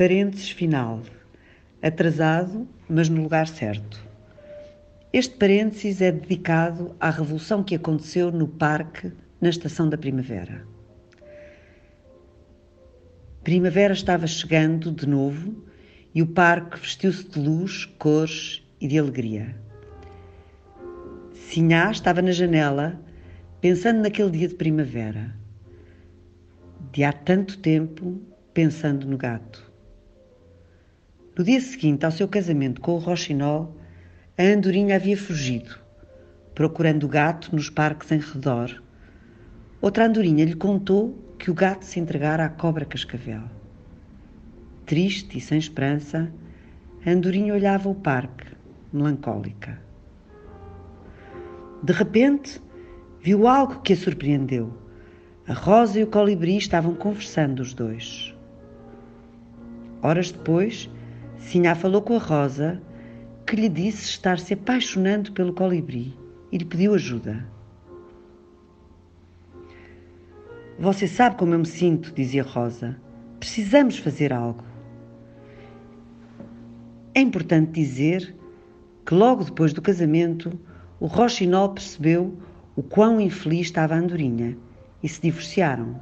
Parênteses final. Atrasado, mas no lugar certo. Este parênteses é dedicado à revolução que aconteceu no parque na estação da primavera. Primavera estava chegando de novo e o parque vestiu-se de luz, cores e de alegria. Sinhá estava na janela, pensando naquele dia de primavera. De há tanto tempo, pensando no gato. No dia seguinte ao seu casamento com o Rochinol, a andorinha havia fugido, procurando o gato nos parques em redor. Outra andorinha lhe contou que o gato se entregara à cobra cascavel. Triste e sem esperança, a andorinha olhava o parque, melancólica. De repente, viu algo que a surpreendeu. A rosa e o colibri estavam conversando os dois. Horas depois, Sinhá falou com a rosa, que lhe disse estar se apaixonando pelo colibri e lhe pediu ajuda. Você sabe como eu me sinto, dizia Rosa. Precisamos fazer algo. É importante dizer que logo depois do casamento, o Rochinol percebeu o quão infeliz estava a Andorinha e se divorciaram.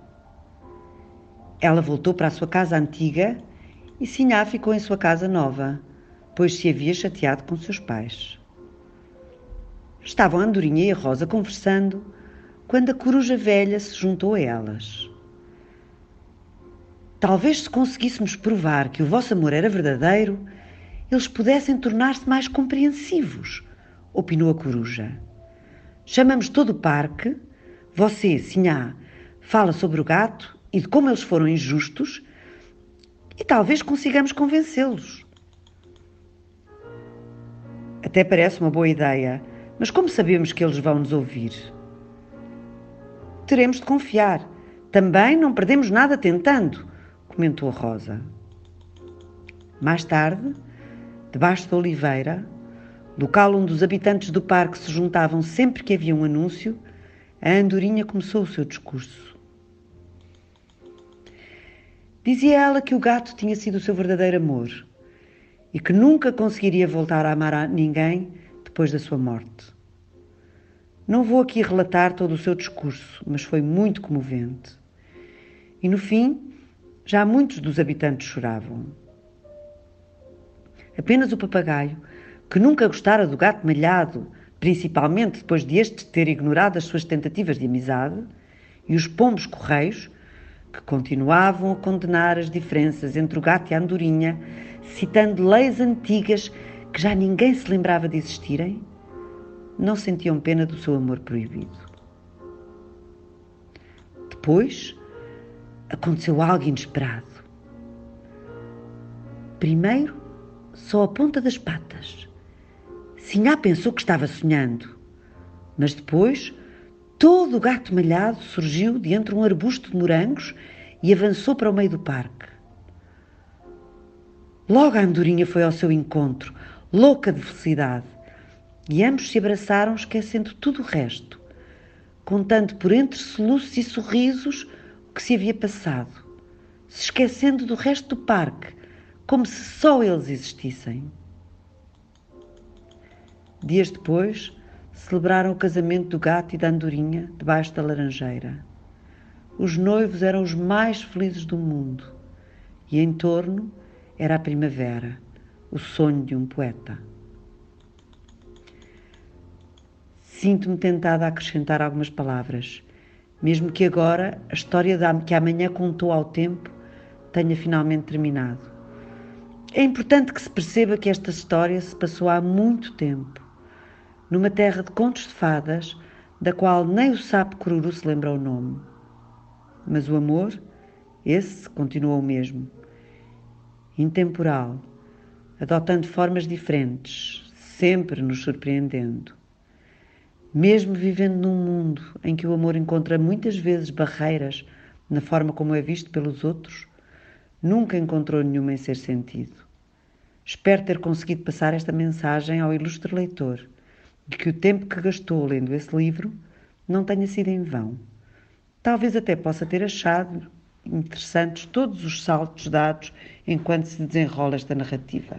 Ela voltou para a sua casa antiga e Sinhá ficou em sua casa nova, pois se havia chateado com seus pais. Estavam a Andorinha e a Rosa conversando quando a coruja velha se juntou a elas. Talvez se conseguíssemos provar que o vosso amor era verdadeiro, eles pudessem tornar-se mais compreensivos, opinou a coruja. Chamamos todo o parque, você, Sinhá, fala sobre o gato e de como eles foram injustos e talvez consigamos convencê-los. Até parece uma boa ideia, mas como sabemos que eles vão nos ouvir? teremos de confiar. Também não perdemos nada tentando, comentou a Rosa. Mais tarde, debaixo da oliveira, local onde os habitantes do parque se juntavam sempre que havia um anúncio, a andorinha começou o seu discurso. Dizia ela que o gato tinha sido o seu verdadeiro amor e que nunca conseguiria voltar a amar a ninguém depois da sua morte. Não vou aqui relatar todo o seu discurso, mas foi muito comovente. E no fim, já muitos dos habitantes choravam. Apenas o papagaio, que nunca gostara do gato malhado, principalmente depois de este ter ignorado as suas tentativas de amizade, e os pombos correios, que continuavam a condenar as diferenças entre o gato e a andorinha, citando leis antigas que já ninguém se lembrava de existirem, não sentiam pena do seu amor proibido. Depois aconteceu algo inesperado. Primeiro, só a ponta das patas. Sinhá pensou que estava sonhando, mas depois todo o gato malhado surgiu de entre um arbusto de morangos e avançou para o meio do parque. Logo a andorinha foi ao seu encontro, louca de felicidade e ambos se abraçaram, esquecendo tudo o resto, contando por entre soluços e sorrisos o que se havia passado, se esquecendo do resto do parque, como se só eles existissem. Dias depois, celebraram o casamento do gato e da andorinha debaixo da laranjeira. Os noivos eram os mais felizes do mundo e em torno era a primavera, o sonho de um poeta. Sinto-me tentada a acrescentar algumas palavras, mesmo que agora a história que amanhã contou ao tempo tenha finalmente terminado. É importante que se perceba que esta história se passou há muito tempo, numa terra de contos de fadas, da qual nem o sapo cururu se lembra o nome. Mas o amor, esse continuou o mesmo, intemporal, adotando formas diferentes, sempre nos surpreendendo. Mesmo vivendo num mundo em que o amor encontra muitas vezes barreiras na forma como é visto pelos outros, nunca encontrou nenhuma em ser sentido. Espero ter conseguido passar esta mensagem ao ilustre leitor que o tempo que gastou lendo esse livro não tenha sido em vão. Talvez até possa ter achado interessantes todos os saltos dados enquanto se desenrola esta narrativa.